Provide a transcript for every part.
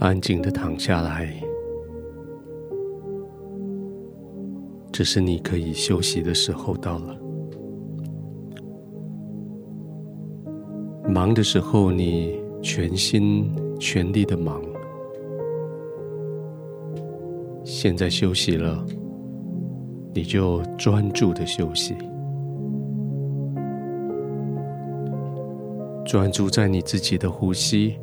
安静的躺下来，这是你可以休息的时候到了。忙的时候，你全心全力的忙；现在休息了，你就专注的休息，专注在你自己的呼吸，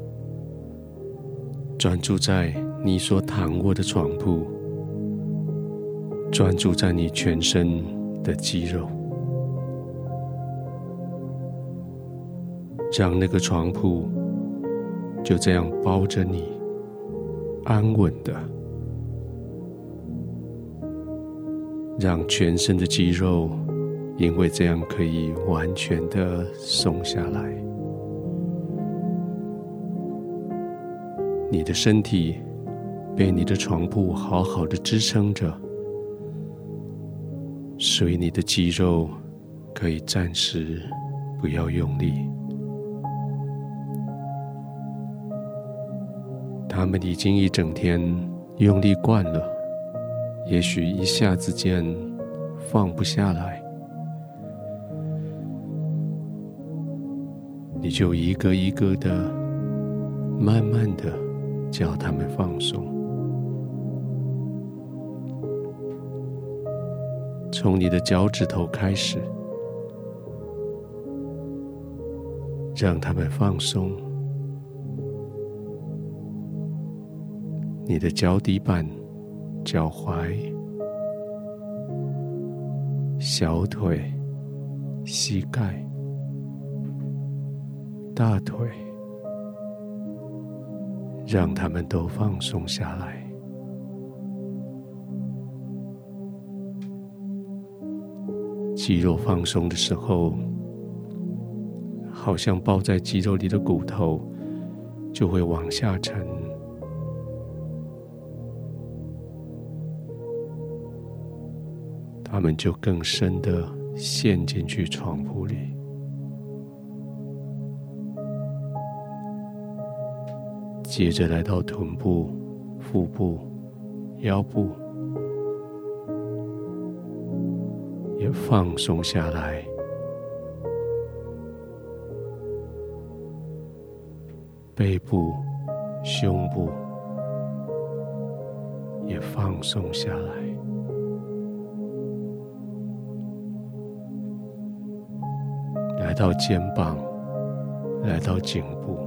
专注在你所躺卧的床铺，专注在你全身的肌肉。让那个床铺就这样包着你，安稳的，让全身的肌肉因为这样可以完全的松下来，你的身体被你的床铺好好的支撑着，所以你的肌肉可以暂时不要用力。他们已经一整天用力惯了，也许一下子间放不下来，你就一个一个的，慢慢的叫他们放松，从你的脚趾头开始，让他们放松。你的脚底板、脚踝、小腿、膝盖、大腿，让他们都放松下来。肌肉放松的时候，好像包在肌肉里的骨头就会往下沉。他们就更深的陷进去床铺里，接着来到臀部、腹部、腰部，也放松下来，背部、胸部也放松下来。来到肩膀，来到颈部，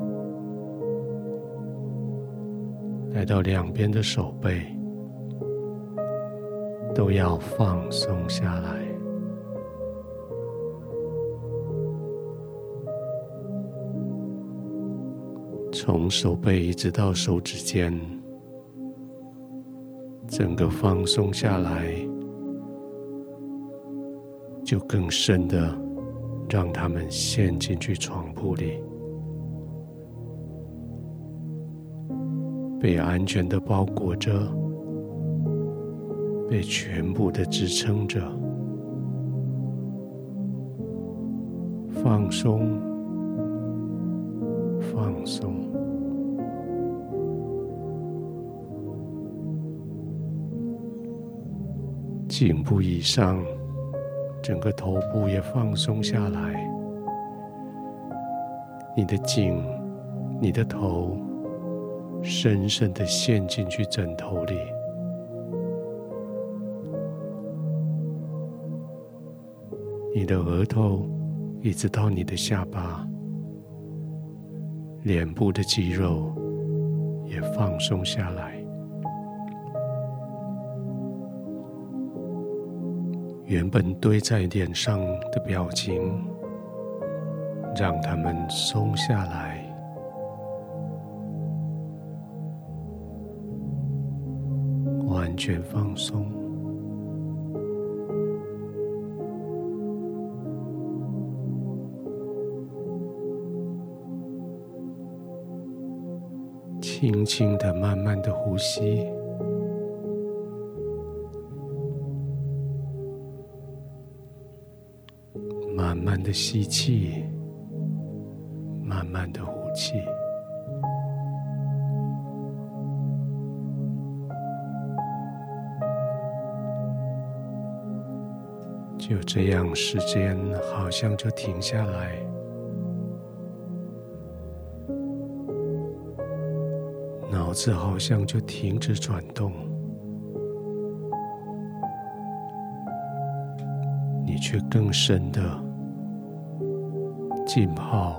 来到两边的手背，都要放松下来。从手背一直到手指尖，整个放松下来，就更深的。让他们陷进去床铺里，被安全的包裹着，被全部的支撑着，放松，放松，颈部以上。整个头部也放松下来，你的颈、你的头深深的陷进去枕头里，你的额头一直到你的下巴，脸部的肌肉也放松下来。原本堆在脸上的表情，让他们松下来，全放松，轻轻的、慢慢的呼吸。慢慢的吸气，慢慢的呼气，就这样，时间好像就停下来，脑子好像就停止转动，你却更深的浸泡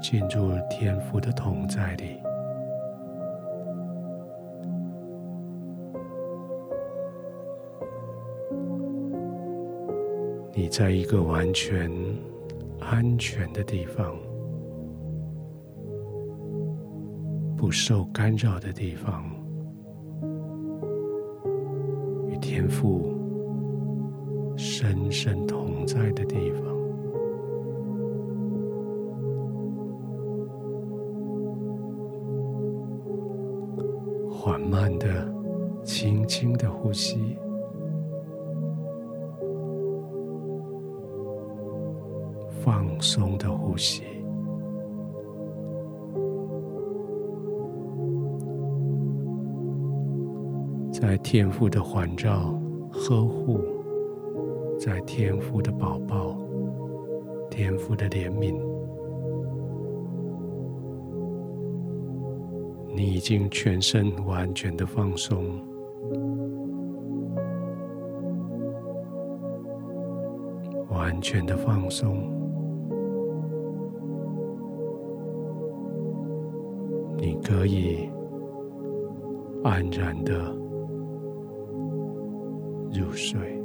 进入天赋的同在里。你在一个完全安全的地方，不受干扰的地方，与天父深深同在的地方，缓慢的、轻轻的呼吸。放松的呼吸，在天父的环绕、呵护，在天父的宝宝、天父的怜悯，你已经全身完全的放松，完全的放松。可以安然的入睡。